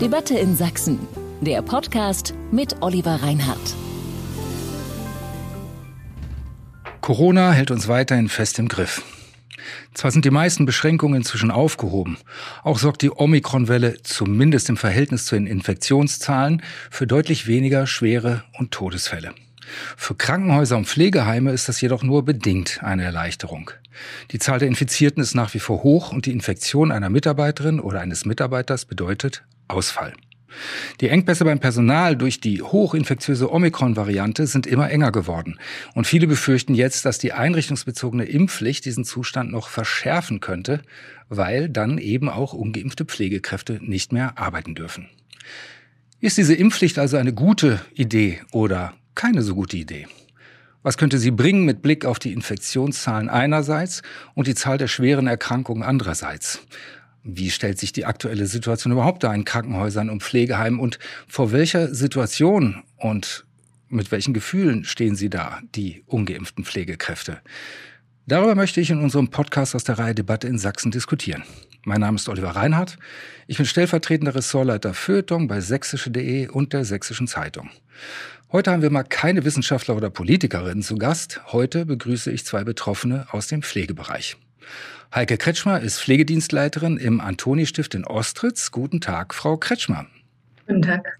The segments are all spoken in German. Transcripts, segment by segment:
Debatte in Sachsen. Der Podcast mit Oliver Reinhardt. Corona hält uns weiterhin fest im Griff. Zwar sind die meisten Beschränkungen inzwischen aufgehoben, auch sorgt die Omikron-Welle zumindest im Verhältnis zu den Infektionszahlen für deutlich weniger schwere und Todesfälle. Für Krankenhäuser und Pflegeheime ist das jedoch nur bedingt eine Erleichterung. Die Zahl der Infizierten ist nach wie vor hoch und die Infektion einer Mitarbeiterin oder eines Mitarbeiters bedeutet Ausfall. Die Engpässe beim Personal durch die hochinfektiöse Omikron-Variante sind immer enger geworden. Und viele befürchten jetzt, dass die einrichtungsbezogene Impfpflicht diesen Zustand noch verschärfen könnte, weil dann eben auch ungeimpfte Pflegekräfte nicht mehr arbeiten dürfen. Ist diese Impfpflicht also eine gute Idee oder keine so gute Idee? Was könnte sie bringen mit Blick auf die Infektionszahlen einerseits und die Zahl der schweren Erkrankungen andererseits? Wie stellt sich die aktuelle Situation überhaupt da in Krankenhäusern und Pflegeheimen und vor welcher Situation und mit welchen Gefühlen stehen Sie da, die ungeimpften Pflegekräfte? Darüber möchte ich in unserem Podcast aus der Reihe Debatte in Sachsen diskutieren. Mein Name ist Oliver Reinhardt. Ich bin stellvertretender Ressortleiter Feuilleton bei sächsische.de und der Sächsischen Zeitung. Heute haben wir mal keine Wissenschaftler oder Politikerinnen zu Gast. Heute begrüße ich zwei Betroffene aus dem Pflegebereich. Heike Kretschmer ist Pflegedienstleiterin im Antoni-Stift in Ostritz. Guten Tag, Frau Kretschmer. Guten Tag.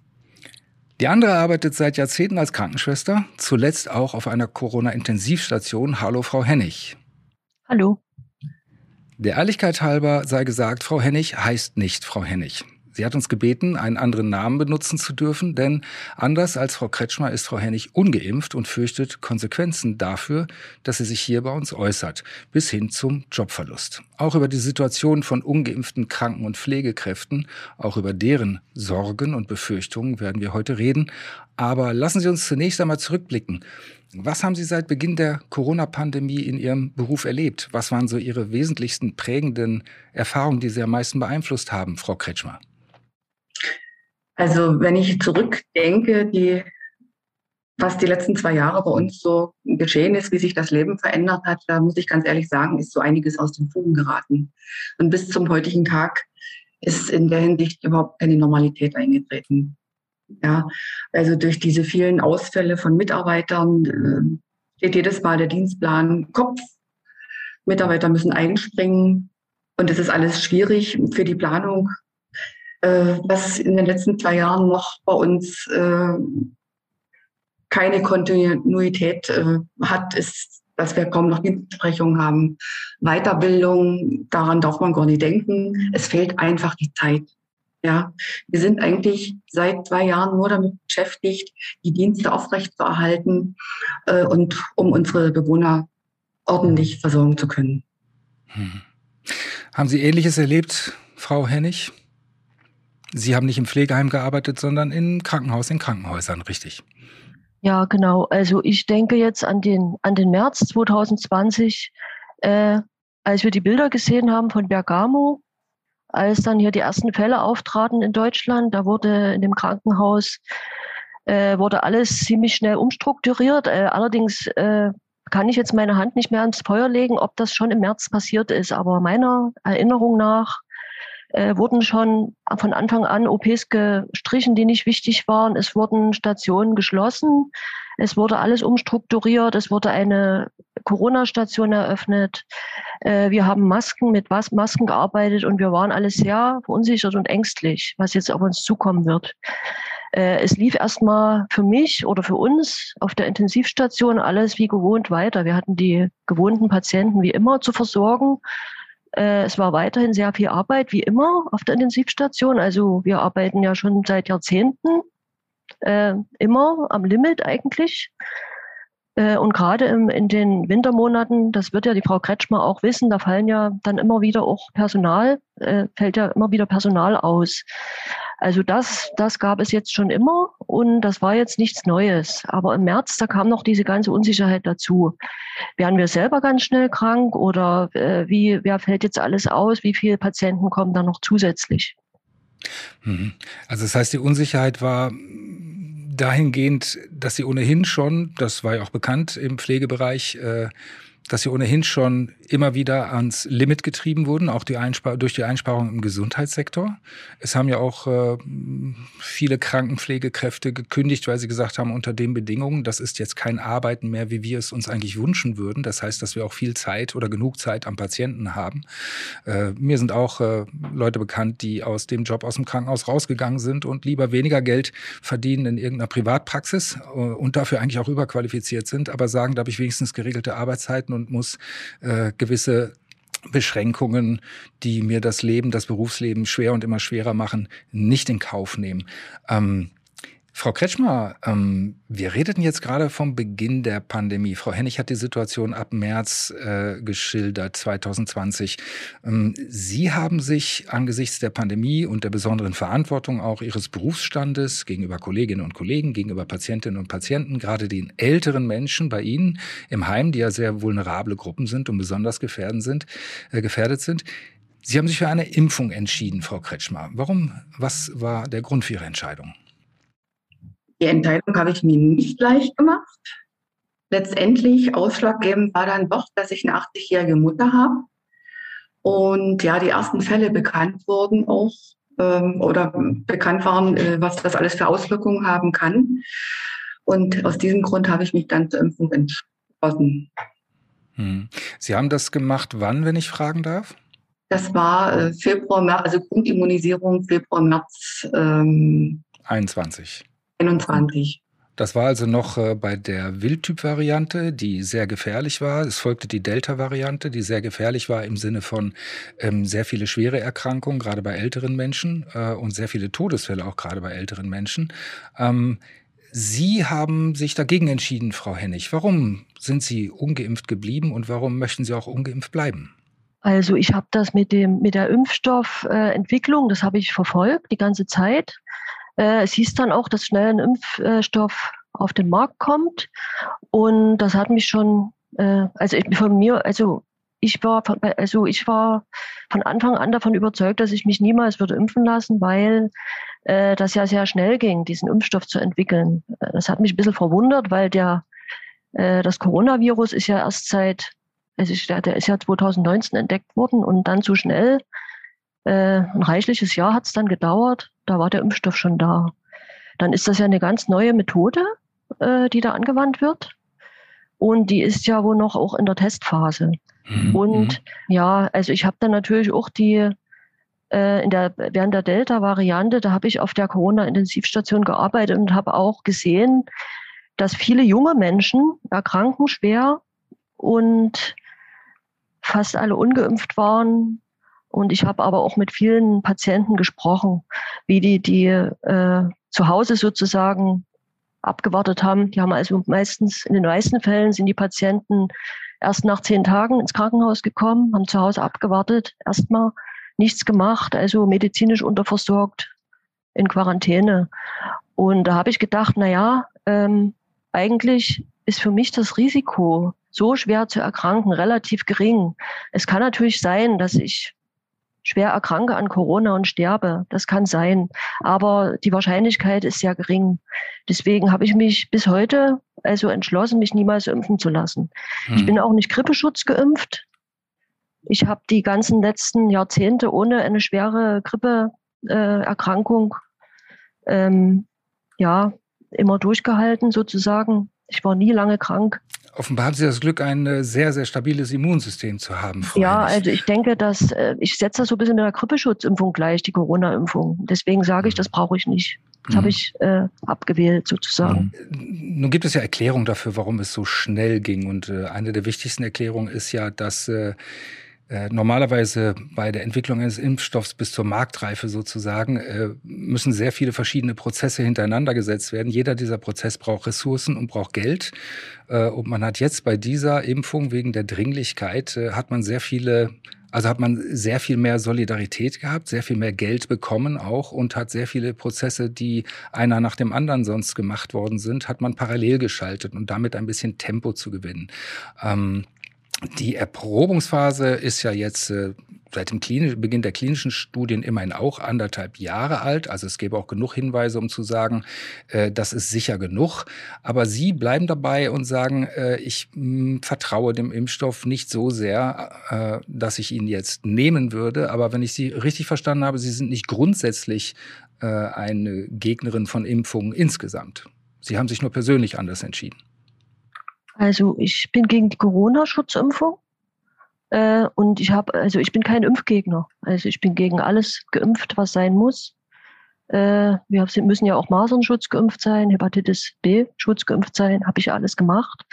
Die andere arbeitet seit Jahrzehnten als Krankenschwester, zuletzt auch auf einer Corona-Intensivstation. Hallo, Frau Hennig. Hallo. Der Ehrlichkeit halber sei gesagt, Frau Hennig heißt nicht Frau Hennig. Sie hat uns gebeten, einen anderen Namen benutzen zu dürfen, denn anders als Frau Kretschmer ist Frau Hennig ungeimpft und fürchtet Konsequenzen dafür, dass sie sich hier bei uns äußert, bis hin zum Jobverlust. Auch über die Situation von ungeimpften Kranken- und Pflegekräften, auch über deren Sorgen und Befürchtungen werden wir heute reden. Aber lassen Sie uns zunächst einmal zurückblicken. Was haben Sie seit Beginn der Corona-Pandemie in Ihrem Beruf erlebt? Was waren so Ihre wesentlichsten prägenden Erfahrungen, die Sie am meisten beeinflusst haben, Frau Kretschmer? Also wenn ich zurückdenke, die, was die letzten zwei Jahre bei uns so geschehen ist, wie sich das Leben verändert hat, da muss ich ganz ehrlich sagen, ist so einiges aus den Fugen geraten. Und bis zum heutigen Tag ist in der Hinsicht überhaupt keine Normalität eingetreten. Ja, also durch diese vielen Ausfälle von Mitarbeitern äh, steht jedes Mal der Dienstplan Kopf. Mitarbeiter müssen einspringen und es ist alles schwierig für die Planung äh, was in den letzten zwei Jahren noch bei uns äh, keine Kontinuität äh, hat, ist, dass wir kaum noch Dienstbesprechungen haben. Weiterbildung, daran darf man gar nicht denken. Es fehlt einfach die Zeit. Ja, wir sind eigentlich seit zwei Jahren nur damit beschäftigt, die Dienste aufrechtzuerhalten äh, und um unsere Bewohner ordentlich versorgen zu können. Hm. Haben Sie Ähnliches erlebt, Frau Hennig? Sie haben nicht im Pflegeheim gearbeitet, sondern im Krankenhaus, in Krankenhäusern, richtig? Ja, genau. Also ich denke jetzt an den, an den März 2020, äh, als wir die Bilder gesehen haben von Bergamo, als dann hier die ersten Fälle auftraten in Deutschland, da wurde in dem Krankenhaus äh, wurde alles ziemlich schnell umstrukturiert. Äh, allerdings äh, kann ich jetzt meine Hand nicht mehr ans Feuer legen, ob das schon im März passiert ist. Aber meiner Erinnerung nach äh, wurden schon von Anfang an OPs gestrichen, die nicht wichtig waren. Es wurden Stationen geschlossen. Es wurde alles umstrukturiert. Es wurde eine Corona-Station eröffnet. Äh, wir haben Masken mit Masken gearbeitet und wir waren alle sehr verunsichert und ängstlich, was jetzt auf uns zukommen wird. Äh, es lief erstmal für mich oder für uns auf der Intensivstation alles wie gewohnt weiter. Wir hatten die gewohnten Patienten wie immer zu versorgen. Äh, es war weiterhin sehr viel Arbeit, wie immer, auf der Intensivstation. Also wir arbeiten ja schon seit Jahrzehnten äh, immer am Limit eigentlich. Äh, und gerade in den Wintermonaten, das wird ja die Frau Kretschmer auch wissen, da fallen ja dann immer wieder auch Personal, äh, fällt ja immer wieder Personal aus. Also das, das gab es jetzt schon immer und das war jetzt nichts Neues. Aber im März, da kam noch diese ganze Unsicherheit dazu. Werden wir selber ganz schnell krank oder äh, wie, wer fällt jetzt alles aus? Wie viele Patienten kommen da noch zusätzlich? Mhm. Also das heißt, die Unsicherheit war dahingehend, dass sie ohnehin schon, das war ja auch bekannt im Pflegebereich, äh, dass sie ohnehin schon immer wieder ans Limit getrieben wurden, auch die durch die Einsparung im Gesundheitssektor. Es haben ja auch äh, viele Krankenpflegekräfte gekündigt, weil sie gesagt haben, unter den Bedingungen, das ist jetzt kein Arbeiten mehr, wie wir es uns eigentlich wünschen würden. Das heißt, dass wir auch viel Zeit oder genug Zeit am Patienten haben. Äh, mir sind auch äh, Leute bekannt, die aus dem Job aus dem Krankenhaus rausgegangen sind und lieber weniger Geld verdienen in irgendeiner Privatpraxis äh, und dafür eigentlich auch überqualifiziert sind, aber sagen, da habe ich wenigstens geregelte Arbeitszeiten und muss äh, gewisse Beschränkungen, die mir das Leben, das Berufsleben schwer und immer schwerer machen, nicht in Kauf nehmen. Ähm, Frau Kretschmer, ähm, wir redeten jetzt gerade vom Beginn der Pandemie. Frau Hennig hat die Situation ab März äh, geschildert, 2020. Ähm, Sie haben sich angesichts der Pandemie und der besonderen Verantwortung auch Ihres Berufsstandes gegenüber Kolleginnen und Kollegen, gegenüber Patientinnen und Patienten, gerade den älteren Menschen bei Ihnen im Heim, die ja sehr vulnerable Gruppen sind und besonders gefährdet sind, äh, gefährdet sind, Sie haben sich für eine Impfung entschieden, Frau Kretschmer. Warum? Was war der Grund für Ihre Entscheidung? Die Entscheidung habe ich mir nicht leicht gemacht. Letztendlich ausschlaggebend war dann doch, dass ich eine 80-jährige Mutter habe. Und ja, die ersten Fälle bekannt wurden auch ähm, oder bekannt waren, äh, was das alles für Auswirkungen haben kann. Und aus diesem Grund habe ich mich dann zur Impfung entschlossen. Hm. Sie haben das gemacht, wann, wenn ich fragen darf? Das war äh, Februar, März, also Grundimmunisierung Februar, März ähm, 21. 21. Das war also noch äh, bei der Wildtyp-Variante, die sehr gefährlich war. Es folgte die Delta-Variante, die sehr gefährlich war im Sinne von ähm, sehr viele schwere Erkrankungen, gerade bei älteren Menschen äh, und sehr viele Todesfälle auch gerade bei älteren Menschen. Ähm, Sie haben sich dagegen entschieden, Frau Hennig. Warum sind Sie ungeimpft geblieben und warum möchten Sie auch ungeimpft bleiben? Also ich habe das mit dem mit der Impfstoffentwicklung, das habe ich verfolgt die ganze Zeit. Äh, es hieß dann auch, dass schnell ein Impfstoff auf den Markt kommt. Und das hat mich schon, äh, also von mir, also ich war von, also ich war von Anfang an davon überzeugt, dass ich mich niemals würde impfen lassen, weil äh, das ja sehr schnell ging, diesen Impfstoff zu entwickeln. Das hat mich ein bisschen verwundert, weil der das Coronavirus ist ja erst seit, also der ist ja 2019 entdeckt worden und dann so schnell äh, ein reichliches Jahr hat es dann gedauert, da war der Impfstoff schon da. Dann ist das ja eine ganz neue Methode, äh, die da angewandt wird. Und die ist ja wohl noch auch in der Testphase. Mhm. Und ja, also ich habe dann natürlich auch die äh, in der, während der Delta-Variante, da habe ich auf der Corona-Intensivstation gearbeitet und habe auch gesehen, dass viele junge Menschen erkranken schwer und fast alle ungeimpft waren und ich habe aber auch mit vielen Patienten gesprochen, wie die, die äh, zu Hause sozusagen abgewartet haben. Die haben also meistens, in den meisten Fällen sind die Patienten erst nach zehn Tagen ins Krankenhaus gekommen, haben zu Hause abgewartet, erstmal nichts gemacht, also medizinisch unterversorgt in Quarantäne. Und da habe ich gedacht, na ja, ähm, eigentlich ist für mich das Risiko, so schwer zu erkranken, relativ gering. Es kann natürlich sein, dass ich schwer erkranke an Corona und sterbe. Das kann sein. Aber die Wahrscheinlichkeit ist sehr gering. Deswegen habe ich mich bis heute also entschlossen, mich niemals impfen zu lassen. Hm. Ich bin auch nicht Grippeschutz geimpft. Ich habe die ganzen letzten Jahrzehnte ohne eine schwere Grippeerkrankung äh, ähm, ja immer durchgehalten sozusagen. Ich war nie lange krank. Offenbar haben Sie das Glück, ein äh, sehr, sehr stabiles Immunsystem zu haben. Ja, also ich denke, dass äh, ich setze das so ein bisschen mit der Grippeschutzimpfung gleich, die Corona-Impfung. Deswegen sage ich, mhm. das brauche ich nicht. Das mhm. habe ich äh, abgewählt sozusagen. Mhm. Nun gibt es ja Erklärungen dafür, warum es so schnell ging. Und äh, eine der wichtigsten Erklärungen ist ja, dass äh, normalerweise bei der Entwicklung eines Impfstoffs bis zur Marktreife sozusagen äh, müssen sehr viele verschiedene Prozesse hintereinander gesetzt werden. Jeder dieser Prozess braucht Ressourcen und braucht Geld. Äh, und man hat jetzt bei dieser Impfung wegen der Dringlichkeit hat man sehr viele also hat man sehr viel mehr Solidarität gehabt, sehr viel mehr Geld bekommen auch und hat sehr viele Prozesse, die einer nach dem anderen sonst gemacht worden sind, hat man parallel geschaltet und damit ein bisschen Tempo zu gewinnen. Ähm, die Erprobungsphase ist ja jetzt äh, seit dem Beginn der klinischen Studien immerhin auch anderthalb Jahre alt. Also es gäbe auch genug Hinweise, um zu sagen, äh, das ist sicher genug. Aber Sie bleiben dabei und sagen, äh, ich mh, hm, vertraue dem Impfstoff nicht so sehr, äh, dass ich ihn jetzt nehmen würde. Aber wenn ich Sie richtig verstanden habe, Sie sind nicht grundsätzlich äh, eine Gegnerin von Impfungen insgesamt. Sie haben sich nur persönlich anders entschieden. Also ich bin gegen die Corona-Schutzimpfung. Äh, und ich habe, also ich bin kein Impfgegner. Also ich bin gegen alles geimpft, was sein muss. Äh, wir müssen ja auch Masernschutz geimpft sein, Hepatitis B-Schutz geimpft sein, habe ich alles gemacht.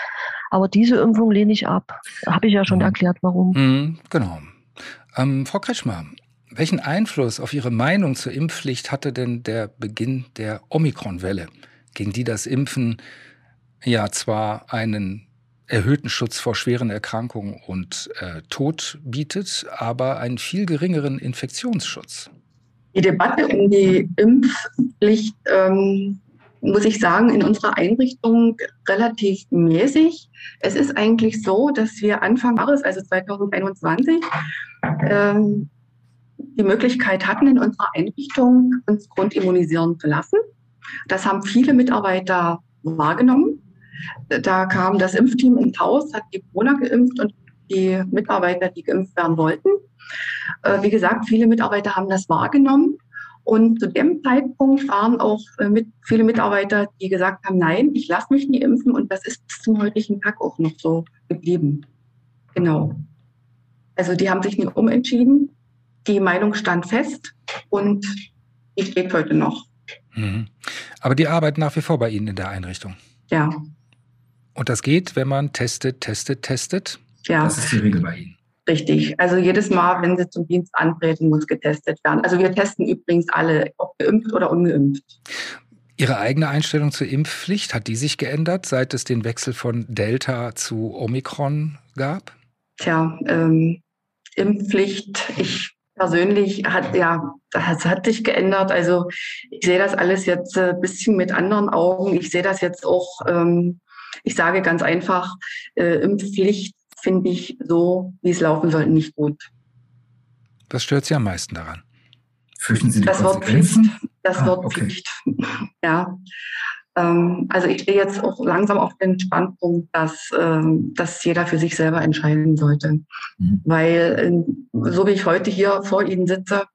Aber diese Impfung lehne ich ab. Habe ich ja schon mhm. erklärt, warum. Mhm, genau. Ähm, Frau Kretschmer, welchen Einfluss auf Ihre Meinung zur Impfpflicht hatte denn der Beginn der Omikron-Welle, gegen die das Impfen ja zwar einen erhöhten Schutz vor schweren Erkrankungen und äh, Tod bietet, aber einen viel geringeren Infektionsschutz. Die Debatte um die Impfpflicht, ähm, muss ich sagen, in unserer Einrichtung relativ mäßig. Es ist eigentlich so, dass wir Anfang Jahres, also 2021, ähm, die Möglichkeit hatten, in unserer Einrichtung uns grundimmunisieren zu lassen. Das haben viele Mitarbeiter wahrgenommen. Da kam das Impfteam ins Haus, hat die Corona geimpft und die Mitarbeiter, die geimpft werden wollten. Äh, wie gesagt, viele Mitarbeiter haben das wahrgenommen. Und zu dem Zeitpunkt waren auch äh, mit, viele Mitarbeiter, die gesagt haben, nein, ich lasse mich nie impfen. Und das ist bis zum heutigen Tag auch noch so geblieben. Genau. Also die haben sich nie umentschieden. Die Meinung stand fest und die steht heute noch. Mhm. Aber die arbeiten nach wie vor bei Ihnen in der Einrichtung. Ja, und das geht, wenn man testet, testet, testet? Ja. Das ist die Regel bei Ihnen. Richtig. Also jedes Mal, wenn Sie zum Dienst antreten, muss getestet werden. Also wir testen übrigens alle, ob geimpft oder ungeimpft. Ihre eigene Einstellung zur Impfpflicht, hat die sich geändert, seit es den Wechsel von Delta zu Omikron gab? Tja, ähm, Impfpflicht, ich persönlich hat ja, das hat sich geändert. Also ich sehe das alles jetzt ein bisschen mit anderen Augen. Ich sehe das jetzt auch ähm, ich sage ganz einfach, äh, Impfpflicht finde ich so, wie es laufen soll, nicht gut. Was stört Sie am meisten daran? Fürchten Sie die das Wort Pflicht. Das ah, Wort okay. Pflicht. ja. Ähm, also ich stehe jetzt auch langsam auf den Standpunkt, dass, ähm, dass jeder für sich selber entscheiden sollte. Mhm. Weil äh, so wie ich heute hier vor Ihnen sitze,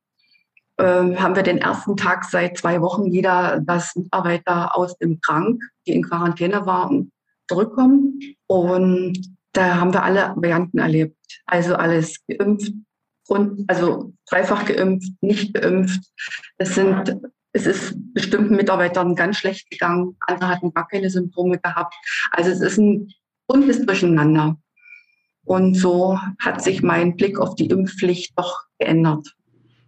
äh, haben wir den ersten Tag seit zwei Wochen wieder, dass Mitarbeiter aus dem Krank, die in Quarantäne waren, zurückkommen. Und da haben wir alle Varianten erlebt. Also alles geimpft, und, also dreifach geimpft, nicht geimpft. Es sind es ist bestimmten Mitarbeitern ganz schlecht gegangen, andere hatten gar keine Symptome gehabt. Also es ist ein buntes Durcheinander. Und so hat sich mein Blick auf die Impfpflicht doch geändert.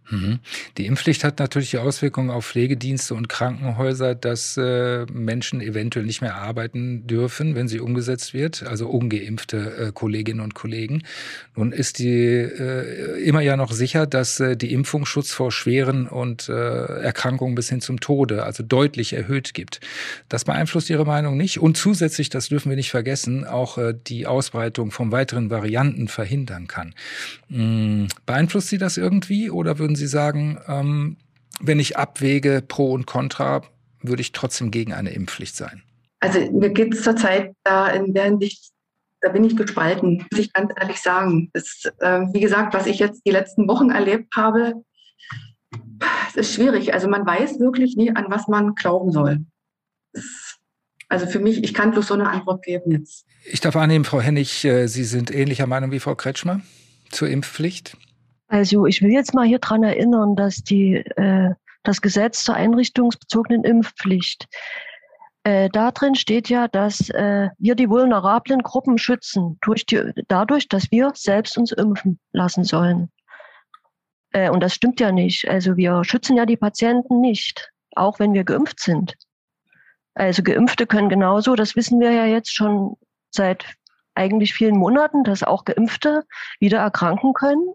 Mhm. Die Impfpflicht hat natürlich die Auswirkungen auf Pflegedienste und Krankenhäuser, dass äh, Menschen eventuell nicht mehr arbeiten dürfen, wenn sie umgesetzt wird, also ungeimpfte äh, Kolleginnen und Kollegen. Nun ist die äh, immer ja noch sicher, dass äh, die Impfung Schutz vor schweren und äh, Erkrankungen bis hin zum Tode, also deutlich erhöht gibt. Das beeinflusst Ihre Meinung nicht und zusätzlich, das dürfen wir nicht vergessen, auch äh, die Ausbreitung von weiteren Varianten verhindern kann. Hm, beeinflusst Sie das irgendwie oder würden würden Sie sagen, ähm, wenn ich abwäge Pro und Contra, würde ich trotzdem gegen eine Impfpflicht sein? Also mir geht es zurzeit da in der Hinsicht, da bin ich gespalten, muss ich ganz ehrlich sagen. Das, äh, wie gesagt, was ich jetzt die letzten Wochen erlebt habe, es ist schwierig. Also man weiß wirklich nie, an was man glauben soll. Das, also für mich, ich kann bloß so eine Antwort geben jetzt. Ich darf annehmen, Frau Hennig, äh, Sie sind ähnlicher Meinung wie Frau Kretschmer zur Impfpflicht? Also ich will jetzt mal hier dran erinnern, dass die, äh, das Gesetz zur einrichtungsbezogenen Impfpflicht, äh, da drin steht ja, dass äh, wir die vulnerablen Gruppen schützen, durch die, dadurch, dass wir selbst uns impfen lassen sollen. Äh, und das stimmt ja nicht. Also wir schützen ja die Patienten nicht, auch wenn wir geimpft sind. Also Geimpfte können genauso, das wissen wir ja jetzt schon seit eigentlich vielen Monaten, dass auch Geimpfte wieder erkranken können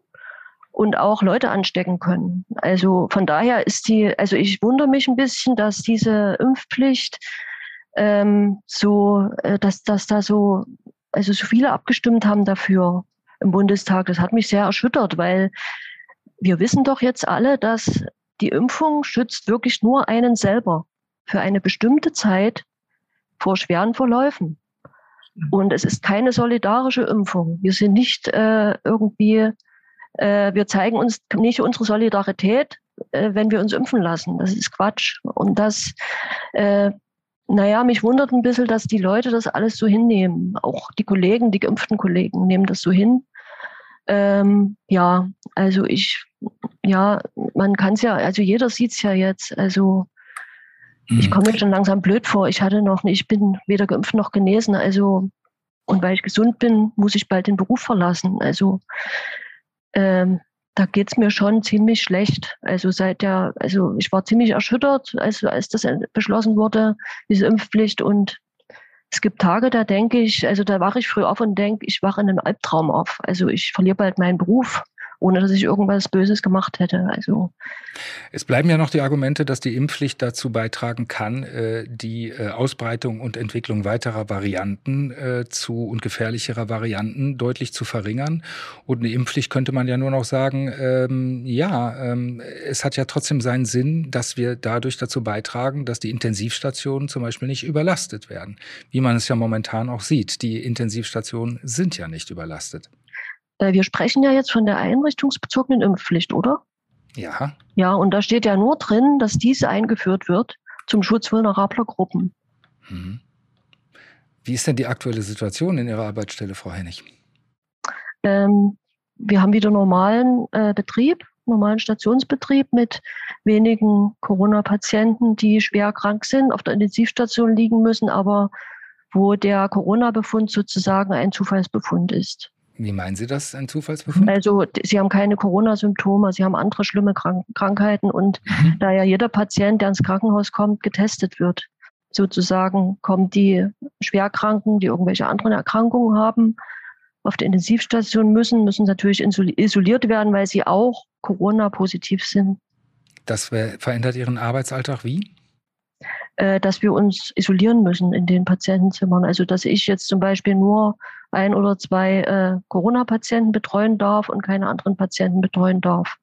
und auch Leute anstecken können. Also von daher ist die, also ich wundere mich ein bisschen, dass diese Impfpflicht ähm, so, äh, dass, dass da so, also so viele abgestimmt haben dafür im Bundestag. Das hat mich sehr erschüttert, weil wir wissen doch jetzt alle, dass die Impfung schützt wirklich nur einen selber für eine bestimmte Zeit vor schweren Verläufen. Und es ist keine solidarische Impfung. Wir sind nicht äh, irgendwie, äh, wir zeigen uns nicht unsere Solidarität, äh, wenn wir uns impfen lassen. Das ist Quatsch. Und das, äh, naja, mich wundert ein bisschen, dass die Leute das alles so hinnehmen. Auch die Kollegen, die geimpften Kollegen nehmen das so hin. Ähm, ja, also ich, ja, man kann es ja, also jeder sieht es ja jetzt. Also ich mhm. komme mir schon langsam blöd vor. Ich hatte noch, ich bin weder geimpft noch genesen. Also, und weil ich gesund bin, muss ich bald den Beruf verlassen. Also, ähm, da geht's mir schon ziemlich schlecht. Also seit der, also ich war ziemlich erschüttert, als, als das beschlossen wurde, diese Impfpflicht. Und es gibt Tage, da denke ich, also da wache ich früh auf und denke, ich wache in einem Albtraum auf. Also ich verliere bald meinen Beruf ohne dass ich irgendwas Böses gemacht hätte. Also es bleiben ja noch die Argumente, dass die Impfpflicht dazu beitragen kann, äh, die äh, Ausbreitung und Entwicklung weiterer Varianten äh, zu und gefährlicherer Varianten deutlich zu verringern. Und eine Impfpflicht könnte man ja nur noch sagen, ähm, ja, ähm, es hat ja trotzdem seinen Sinn, dass wir dadurch dazu beitragen, dass die Intensivstationen zum Beispiel nicht überlastet werden. Wie man es ja momentan auch sieht. Die Intensivstationen sind ja nicht überlastet. Äh, wir sprechen ja jetzt von der einrichtungsbezogenen Impfpflicht, oder? Ja. Ja, und da steht ja nur drin, dass diese eingeführt wird zum Schutz vulnerabler Gruppen. Mhm. Wie ist denn die aktuelle Situation in Ihrer Arbeitsstelle, Frau Hennig? Ähm, wir haben wieder normalen äh, Betrieb, normalen Stationsbetrieb mit wenigen Corona-Patienten, die schwer krank sind, auf der Intensivstation liegen müssen, aber wo der Corona-Befund sozusagen ein Zufallsbefund ist. Wie meinen Sie das, ein Zufallsbefund? Also Sie haben keine Corona-Symptome, Sie haben andere schlimme Krank Krankheiten und mhm. da ja jeder Patient, der ins Krankenhaus kommt, getestet wird, sozusagen kommen die Schwerkranken, die irgendwelche anderen Erkrankungen haben, auf der Intensivstation müssen, müssen natürlich isoliert werden, weil sie auch Corona-positiv sind. Das verändert Ihren Arbeitsalltag wie? Äh, dass wir uns isolieren müssen in den Patientenzimmern. Also dass ich jetzt zum Beispiel nur ein oder zwei äh, Corona-Patienten betreuen darf und keine anderen Patienten betreuen darf.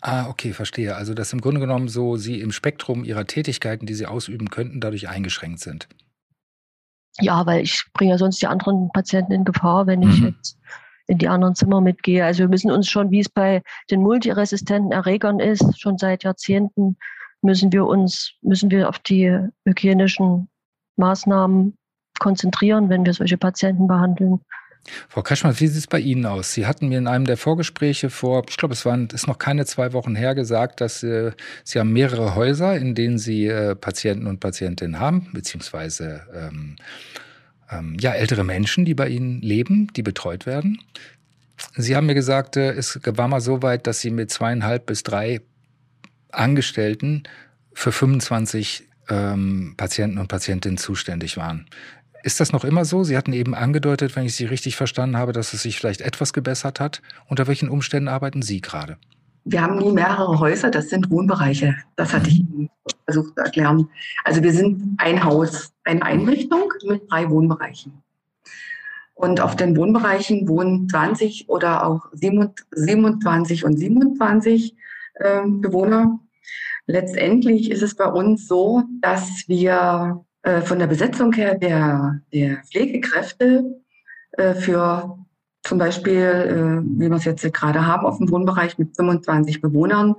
Ah, okay, verstehe. Also dass im Grunde genommen so Sie im Spektrum Ihrer Tätigkeiten, die Sie ausüben könnten, dadurch eingeschränkt sind. Ja, weil ich bringe ja sonst die anderen Patienten in Gefahr, wenn ich mhm. jetzt in die anderen Zimmer mitgehe. Also wir müssen uns schon, wie es bei den multiresistenten Erregern ist, schon seit Jahrzehnten müssen wir uns, müssen wir auf die hygienischen Maßnahmen konzentrieren, wenn wir solche Patienten behandeln. Frau Kaschmann, wie sieht es bei Ihnen aus? Sie hatten mir in einem der Vorgespräche vor, ich glaube, es waren, ist noch keine zwei Wochen her, gesagt, dass äh, Sie haben mehrere Häuser, in denen Sie äh, Patienten und Patientinnen haben, beziehungsweise ähm, ähm, ja, ältere Menschen, die bei Ihnen leben, die betreut werden. Sie haben mir gesagt, äh, es war mal so weit, dass Sie mit zweieinhalb bis drei Angestellten für 25 ähm, Patienten und Patientinnen zuständig waren. Ist das noch immer so? Sie hatten eben angedeutet, wenn ich Sie richtig verstanden habe, dass es sich vielleicht etwas gebessert hat. Unter welchen Umständen arbeiten Sie gerade? Wir haben nie mehrere Häuser, das sind Wohnbereiche. Das hatte ich Ihnen versucht zu erklären. Also wir sind ein Haus, eine Einrichtung mit drei Wohnbereichen. Und auf den Wohnbereichen wohnen 20 oder auch 27 und 27 äh, Bewohner. Letztendlich ist es bei uns so, dass wir äh, von der Besetzung her der, der Pflegekräfte äh, für zum Beispiel, äh, wie wir es jetzt gerade haben, auf dem Wohnbereich mit 25 Bewohnern,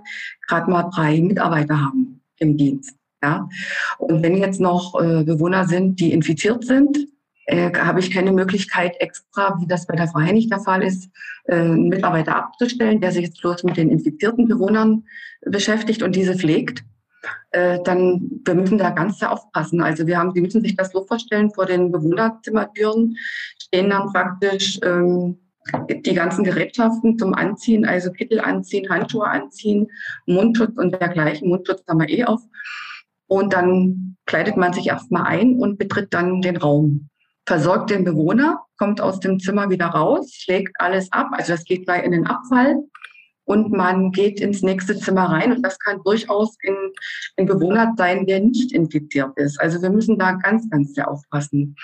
gerade mal drei Mitarbeiter haben im Dienst. Ja? Und wenn jetzt noch Bewohner sind, die infiziert sind, äh, habe ich keine Möglichkeit extra, wie das bei der Frau Hennig der Fall ist, äh, einen Mitarbeiter abzustellen, der sich jetzt bloß mit den infizierten Bewohnern beschäftigt und diese pflegt. Äh, dann, wir müssen da ganz sehr aufpassen. Also wir haben, Sie müssen sich das so vorstellen, vor den Bewohnerzimmertüren stehen dann praktisch ähm, die ganzen Gerätschaften zum Anziehen, also Kittel anziehen, Handschuhe anziehen, Mundschutz und dergleichen. Mundschutz haben wir eh auf. Und dann kleidet man sich erstmal ein und betritt dann den Raum versorgt den Bewohner, kommt aus dem Zimmer wieder raus, schlägt alles ab. Also das geht gleich in den Abfall und man geht ins nächste Zimmer rein und das kann durchaus ein, ein Bewohner sein, der nicht infiziert ist. Also wir müssen da ganz, ganz sehr aufpassen.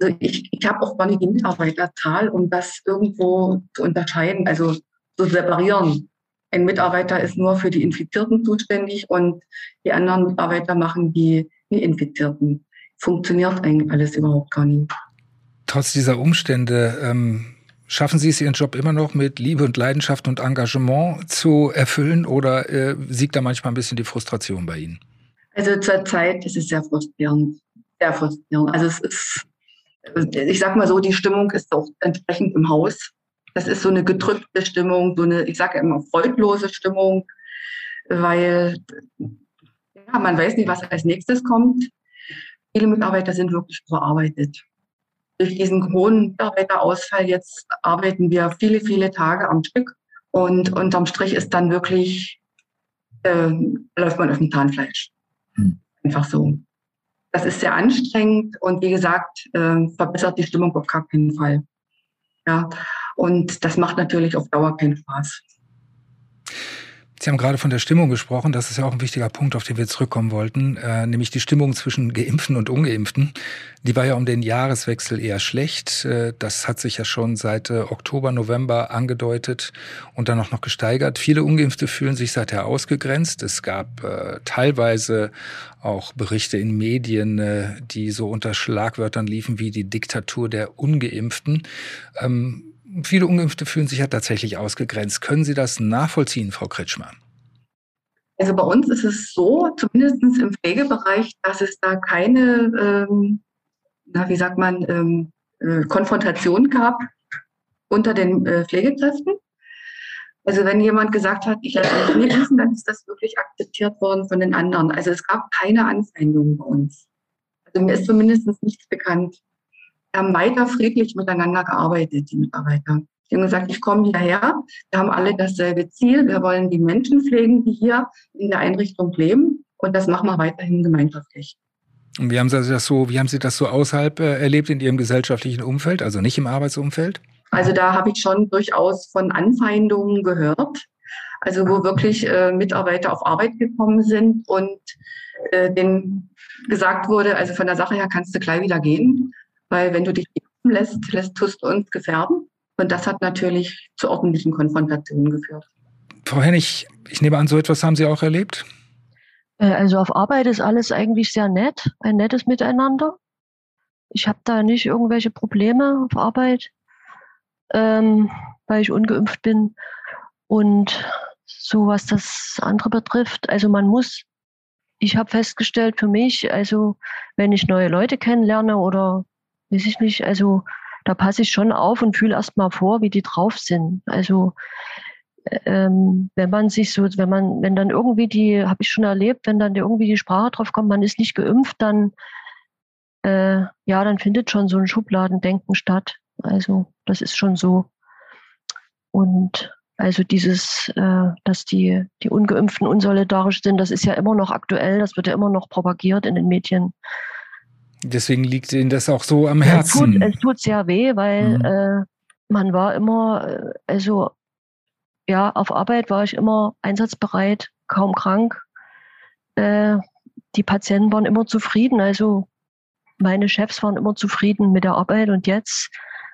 Also ich, ich habe auch gar nicht die Mitarbeiterzahl, um das irgendwo zu unterscheiden. Also zu separieren. Ein Mitarbeiter ist nur für die Infizierten zuständig und die anderen Mitarbeiter machen die, die Infizierten. Funktioniert eigentlich alles überhaupt gar nicht. Trotz dieser Umstände, ähm, schaffen Sie es, Ihren Job immer noch mit Liebe und Leidenschaft und Engagement zu erfüllen oder äh, siegt da manchmal ein bisschen die Frustration bei Ihnen? Also zurzeit ist es sehr frustrierend. Sehr frustrierend. Also es ist, ich sag mal so, die Stimmung ist auch entsprechend im Haus das ist so eine gedrückte Stimmung, so eine, ich sage immer, freudlose Stimmung, weil ja, man weiß nicht, was als nächstes kommt. Viele Mitarbeiter sind wirklich überarbeitet. Durch diesen hohen Mitarbeiterausfall jetzt arbeiten wir viele, viele Tage am Stück und unterm Strich ist dann wirklich, äh, läuft man auf dem Zahnfleisch. Hm. Einfach so. Das ist sehr anstrengend und wie gesagt, äh, verbessert die Stimmung auf gar keinen Fall. Ja, und das macht natürlich auf Dauer keinen Spaß. Sie haben gerade von der Stimmung gesprochen. Das ist ja auch ein wichtiger Punkt, auf den wir zurückkommen wollten, äh, nämlich die Stimmung zwischen Geimpften und Ungeimpften. Die war ja um den Jahreswechsel eher schlecht. Äh, das hat sich ja schon seit äh, Oktober, November angedeutet und dann auch noch gesteigert. Viele Ungeimpfte fühlen sich seither ausgegrenzt. Es gab äh, teilweise auch Berichte in Medien, äh, die so unter Schlagwörtern liefen wie die Diktatur der Ungeimpften. Ähm, viele Ungeimpfte fühlen sich ja tatsächlich ausgegrenzt. Können Sie das nachvollziehen, Frau Kretschmann? Also bei uns ist es so, zumindest im Pflegebereich, dass es da keine, ähm, na, wie sagt man, ähm, äh, Konfrontation gab unter den äh, Pflegekräften. Also wenn jemand gesagt hat, ich lasse mich nicht wissen, dann ist das wirklich akzeptiert worden von den anderen. Also es gab keine Anfeindungen bei uns. Also mir ist zumindest nichts bekannt haben weiter friedlich miteinander gearbeitet, die Mitarbeiter. Die haben gesagt, ich komme hierher, wir haben alle dasselbe Ziel, wir wollen die Menschen pflegen, die hier in der Einrichtung leben und das machen wir weiterhin gemeinschaftlich. Und wie haben Sie das so, wie haben Sie das so außerhalb äh, erlebt in Ihrem gesellschaftlichen Umfeld, also nicht im Arbeitsumfeld? Also da habe ich schon durchaus von Anfeindungen gehört. Also wo wirklich äh, Mitarbeiter auf Arbeit gekommen sind und äh, denen gesagt wurde, also von der Sache her kannst du gleich wieder gehen. Weil wenn du dich impfen lässt, lässt, tust du uns gefährden. Und das hat natürlich zu ordentlichen Konfrontationen geführt. Frau Hennig, ich nehme an, so etwas haben Sie auch erlebt? Äh, also auf Arbeit ist alles eigentlich sehr nett, ein nettes Miteinander. Ich habe da nicht irgendwelche Probleme auf Arbeit, ähm, weil ich ungeimpft bin. Und so was das andere betrifft, also man muss, ich habe festgestellt für mich, also wenn ich neue Leute kennenlerne oder weiß ich nicht, also da passe ich schon auf und fühle erst mal vor, wie die drauf sind. Also ähm, wenn man sich so, wenn man, wenn dann irgendwie die, habe ich schon erlebt, wenn dann irgendwie die Sprache drauf kommt, man ist nicht geimpft, dann äh, ja, dann findet schon so ein Schubladendenken statt. Also das ist schon so. Und also dieses, äh, dass die, die Ungeimpften unsolidarisch sind, das ist ja immer noch aktuell, das wird ja immer noch propagiert in den Medien. Deswegen liegt Ihnen das auch so am Herzen. Es tut, es tut sehr weh, weil mhm. äh, man war immer, äh, also ja, auf Arbeit war ich immer einsatzbereit, kaum krank. Äh, die Patienten waren immer zufrieden, also meine Chefs waren immer zufrieden mit der Arbeit und jetzt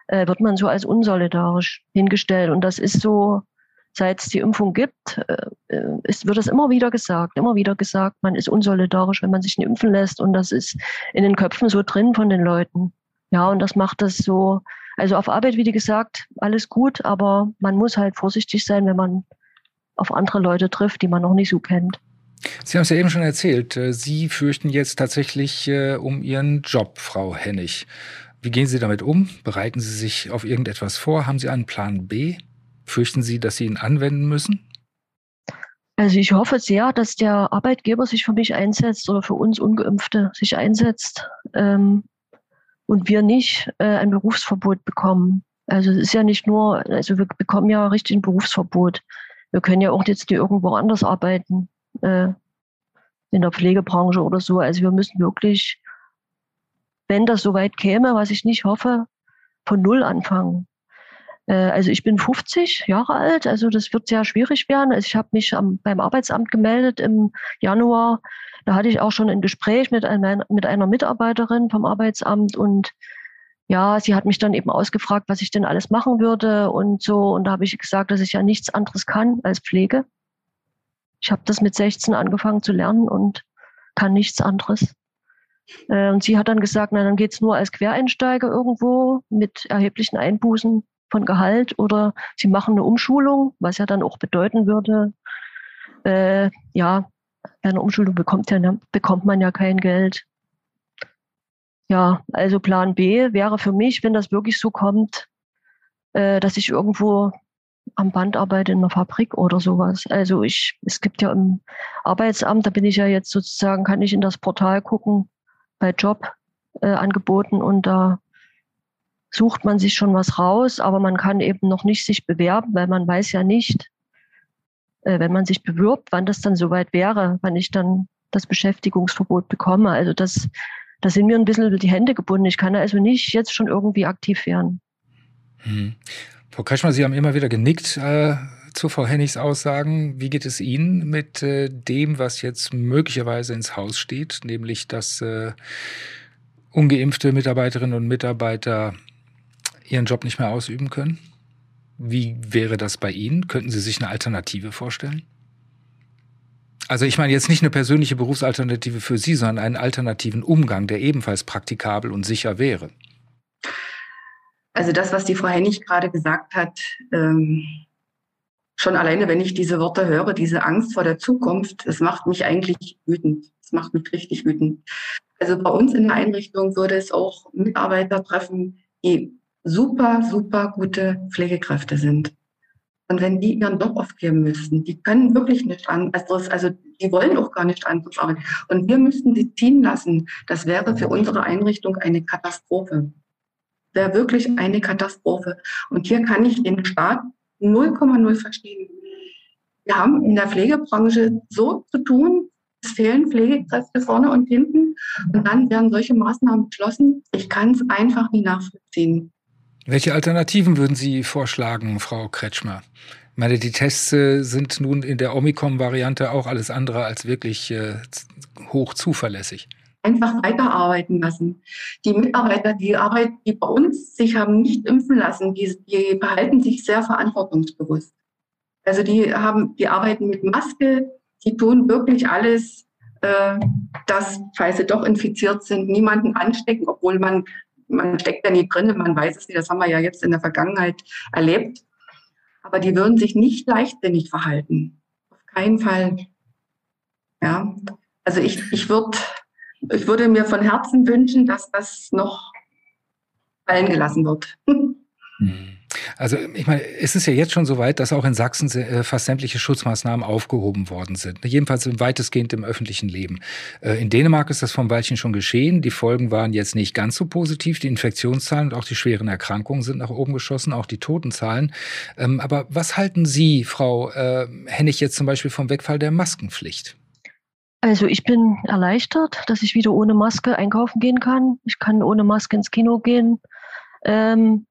äh, wird man so als unsolidarisch hingestellt und das ist so, seit es die Impfung gibt, äh, ist, wird das immer wieder gesagt, immer wieder gesagt, man ist unsolidarisch, wenn man sich nicht impfen lässt. Und das ist in den Köpfen so drin von den Leuten. Ja, und das macht das so, also auf Arbeit, wie gesagt, alles gut, aber man muss halt vorsichtig sein, wenn man auf andere Leute trifft, die man noch nicht so kennt. Sie haben es ja eben schon erzählt. Äh, Sie fürchten jetzt tatsächlich äh, um Ihren Job, Frau Hennig. Wie gehen Sie damit um? Bereiten Sie sich auf irgendetwas vor? Haben Sie einen Plan B? Fürchten Sie, dass Sie ihn anwenden müssen? Also ich hoffe sehr, dass der Arbeitgeber sich für mich einsetzt oder für uns Ungeimpfte sich einsetzt ähm, und wir nicht äh, ein Berufsverbot bekommen. Also es ist ja nicht nur, also wir bekommen ja richtig ein Berufsverbot. Wir können ja auch jetzt irgendwo anders arbeiten, äh, in der Pflegebranche oder so. Also wir müssen wirklich, wenn das soweit käme, was ich nicht hoffe, von Null anfangen. Äh, also ich bin 50 Jahre alt, also das wird sehr schwierig werden. Also ich habe mich am, beim Arbeitsamt gemeldet im Januar. Da hatte ich auch schon ein Gespräch mit einer, mit einer Mitarbeiterin vom Arbeitsamt und ja, sie hat mich dann eben ausgefragt, was ich denn alles machen würde und so. Und da habe ich gesagt, dass ich ja nichts anderes kann als Pflege. Ich habe das mit 16 angefangen zu lernen und kann nichts anderes. Äh, und sie hat dann gesagt, na, dann geht's nur als Quereinsteiger irgendwo mit erheblichen Einbußen von Gehalt oder sie machen eine Umschulung, was ja dann auch bedeuten würde, äh, ja, bei einer Umschulung bekommt, ja, bekommt man ja kein Geld. Ja, also Plan B wäre für mich, wenn das wirklich so kommt, äh, dass ich irgendwo am Band arbeite in einer Fabrik oder sowas. Also ich, es gibt ja im Arbeitsamt, da bin ich ja jetzt sozusagen, kann ich in das Portal gucken bei Jobangeboten äh, und da sucht man sich schon was raus, aber man kann eben noch nicht sich bewerben, weil man weiß ja nicht, äh, wenn man sich bewirbt, wann das dann soweit wäre, wann ich dann das Beschäftigungsverbot bekomme. Also das, da sind mir ein bisschen die Hände gebunden. Ich kann also nicht jetzt schon irgendwie aktiv werden. Hm. Frau Kreschmann, Sie haben immer wieder genickt äh, zu Frau Hennigs Aussagen. Wie geht es Ihnen mit äh, dem, was jetzt möglicherweise ins Haus steht, nämlich dass äh, ungeimpfte Mitarbeiterinnen und Mitarbeiter ihren Job nicht mehr ausüben können? Wie wäre das bei Ihnen? Könnten Sie sich eine Alternative vorstellen? Also ich meine jetzt nicht eine persönliche Berufsalternative für Sie, sondern einen alternativen Umgang, der ebenfalls praktikabel und sicher wäre. Also das, was die Frau Hennig gerade gesagt hat, ähm, schon alleine, wenn ich diese Worte höre, diese Angst vor der Zukunft, es macht mich eigentlich wütend. Es macht mich richtig wütend. Also bei uns in der Einrichtung würde es auch Mitarbeiter treffen, die super, super gute Pflegekräfte sind. Und wenn die ihren Job aufgeben müssten, die können wirklich nicht anderes, also die wollen auch gar nicht anderes. Und wir müssten sie ziehen lassen. Das wäre für unsere Einrichtung eine Katastrophe. Wäre wirklich eine Katastrophe. Und hier kann ich den Staat 0,0 verstehen. Wir haben in der Pflegebranche so zu tun, es fehlen Pflegekräfte vorne und hinten und dann werden solche Maßnahmen beschlossen. Ich kann es einfach nie nachvollziehen. Welche Alternativen würden Sie vorschlagen, Frau Kretschmer? Ich meine, die Tests äh, sind nun in der Omikron-Variante auch alles andere als wirklich äh, hoch zuverlässig. Einfach weiterarbeiten lassen. Die Mitarbeiter, die arbeiten, die bei uns sich haben nicht impfen lassen, die, die behalten sich sehr verantwortungsbewusst. Also die haben, die arbeiten mit Maske, die tun wirklich alles, äh, dass, falls sie doch infiziert sind, niemanden anstecken, obwohl man man steckt ja nie drin, man weiß es nicht, das haben wir ja jetzt in der Vergangenheit erlebt. Aber die würden sich nicht leichtsinnig verhalten. Auf keinen Fall. Ja, also ich, ich, würd, ich würde mir von Herzen wünschen, dass das noch fallen gelassen wird. Mhm. Also ich meine, es ist ja jetzt schon so weit, dass auch in Sachsen äh, fast sämtliche Schutzmaßnahmen aufgehoben worden sind. Jedenfalls weitestgehend im öffentlichen Leben. Äh, in Dänemark ist das vom Weilchen schon geschehen. Die Folgen waren jetzt nicht ganz so positiv. Die Infektionszahlen und auch die schweren Erkrankungen sind nach oben geschossen, auch die Totenzahlen. Ähm, aber was halten Sie, Frau äh, Hennig, jetzt zum Beispiel vom Wegfall der Maskenpflicht? Also ich bin erleichtert, dass ich wieder ohne Maske einkaufen gehen kann. Ich kann ohne Maske ins Kino gehen. Ähm,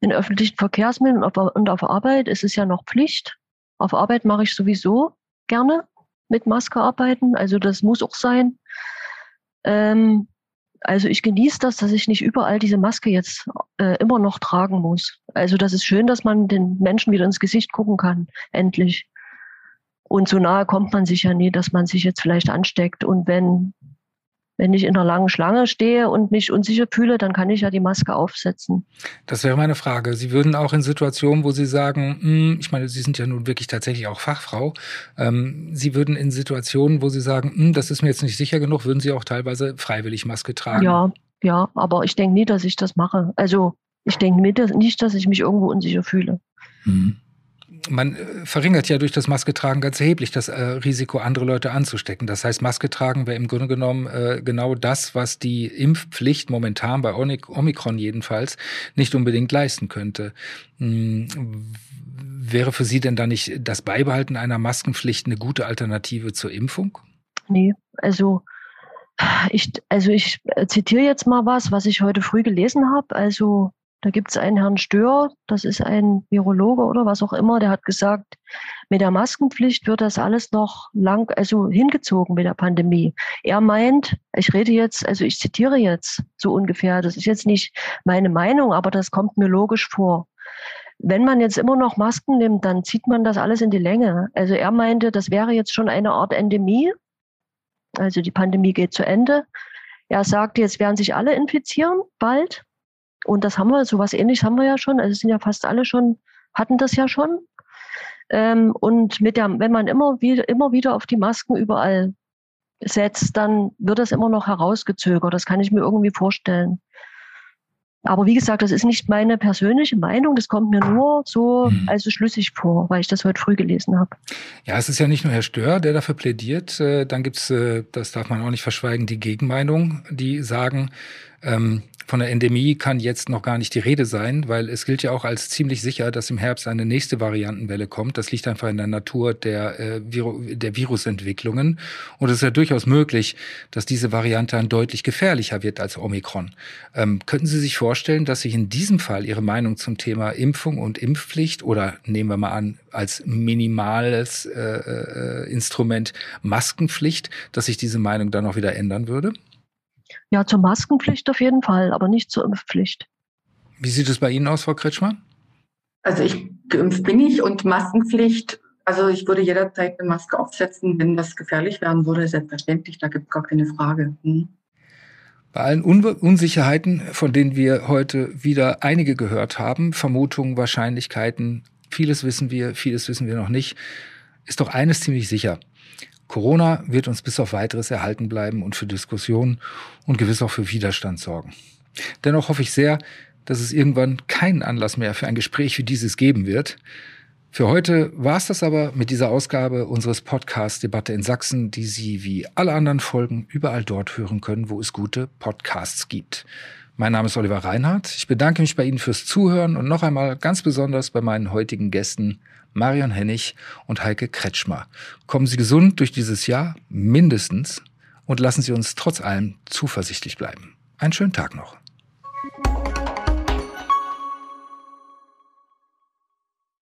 in öffentlichen Verkehrsmitteln und auf Arbeit ist es ja noch Pflicht. Auf Arbeit mache ich sowieso gerne mit Maske arbeiten, also das muss auch sein. Ähm, also ich genieße das, dass ich nicht überall diese Maske jetzt äh, immer noch tragen muss. Also das ist schön, dass man den Menschen wieder ins Gesicht gucken kann, endlich. Und so nahe kommt man sich ja nie, dass man sich jetzt vielleicht ansteckt. Und wenn wenn ich in einer langen Schlange stehe und mich unsicher fühle, dann kann ich ja die Maske aufsetzen. Das wäre meine Frage. Sie würden auch in Situationen, wo Sie sagen, hm, ich meine, Sie sind ja nun wirklich tatsächlich auch Fachfrau, ähm, Sie würden in Situationen, wo Sie sagen, hm, das ist mir jetzt nicht sicher genug, würden Sie auch teilweise freiwillig Maske tragen? Ja, ja, aber ich denke nie, dass ich das mache. Also ich denke nicht, dass ich mich irgendwo unsicher fühle. Mhm man äh, verringert ja durch das Masketragen ganz erheblich das äh, Risiko, andere Leute anzustecken. Das heißt, Masketragen wäre im Grunde genommen äh, genau das, was die Impfpflicht momentan bei Omikron jedenfalls nicht unbedingt leisten könnte. Hm, wäre für Sie denn da nicht das Beibehalten einer Maskenpflicht eine gute Alternative zur Impfung? Nee, also ich, also ich zitiere jetzt mal was, was ich heute früh gelesen habe. Also Da gibt es einen Herrn Stör, das ist ein Virologe oder was auch immer, der hat gesagt, mit der Maskenpflicht wird das alles noch lang, also hingezogen mit der Pandemie. Er meint, ich rede jetzt, also ich zitiere jetzt so ungefähr, das ist jetzt nicht meine Meinung, aber das kommt mir logisch vor. Wenn man jetzt immer noch Masken nimmt, dann zieht man das alles in die Länge. Also er meinte, das wäre jetzt schon eine Art Endemie. Also die Pandemie geht zu Ende. Er sagte, jetzt werden sich alle infizieren bald. Und das haben wir, so was ähnliches haben wir ja schon. Also es sind ja fast alle schon, hatten das ja schon. Ähm, und mit der, wenn man immer wieder, immer wieder auf die Masken überall setzt, dann wird das immer noch herausgezögert. Das kann ich mir irgendwie vorstellen. Aber wie gesagt, das ist nicht meine persönliche Meinung, das kommt mir nur so hm. also schlüssig vor, weil ich das heute früh gelesen habe. Ja, es ist ja nicht nur Herr Stör, der dafür plädiert. Äh, dann gibt's, äh, das darf man auch nicht verschweigen, die Gegenmeinung, die sagen, ähm, von der Endemie kann jetzt noch gar nicht die Rede sein, weil es gilt ja auch als ziemlich sicher, dass im Herbst eine nächste Variantenwelle kommt. Das liegt einfach in der Natur der, äh, Viru der Virusentwicklungen. Und es ist ja durchaus möglich, dass diese Variante dann deutlich gefährlicher wird als Omikron. Ähm, könnten Sie sich vorstellen, dass sich in diesem Fall Ihre Meinung zum Thema Impfung und Impfpflicht oder nehmen wir mal an, als minimales äh, äh, Instrument Maskenpflicht, dass sich diese Meinung dann noch wieder ändern würde? Ja, zur Maskenpflicht auf jeden Fall, aber nicht zur Impfpflicht. Wie sieht es bei Ihnen aus, Frau Kretschmann? Also ich geimpft bin ich und Maskenpflicht, also ich würde jederzeit eine Maske aufsetzen, wenn das gefährlich werden würde, selbstverständlich, da gibt es gar keine Frage. Hm. Bei allen Un Unsicherheiten, von denen wir heute wieder einige gehört haben, Vermutungen, Wahrscheinlichkeiten, vieles wissen wir, vieles wissen wir noch nicht, ist doch eines ziemlich sicher. Corona wird uns bis auf weiteres erhalten bleiben und für Diskussionen und gewiss auch für Widerstand sorgen. Dennoch hoffe ich sehr, dass es irgendwann keinen Anlass mehr für ein Gespräch wie dieses geben wird. Für heute war es das aber mit dieser Ausgabe unseres Podcasts Debatte in Sachsen, die Sie wie alle anderen Folgen überall dort hören können, wo es gute Podcasts gibt. Mein Name ist Oliver Reinhardt. Ich bedanke mich bei Ihnen fürs Zuhören und noch einmal ganz besonders bei meinen heutigen Gästen Marion Hennig und Heike Kretschmer. Kommen Sie gesund durch dieses Jahr, mindestens, und lassen Sie uns trotz allem zuversichtlich bleiben. Einen schönen Tag noch.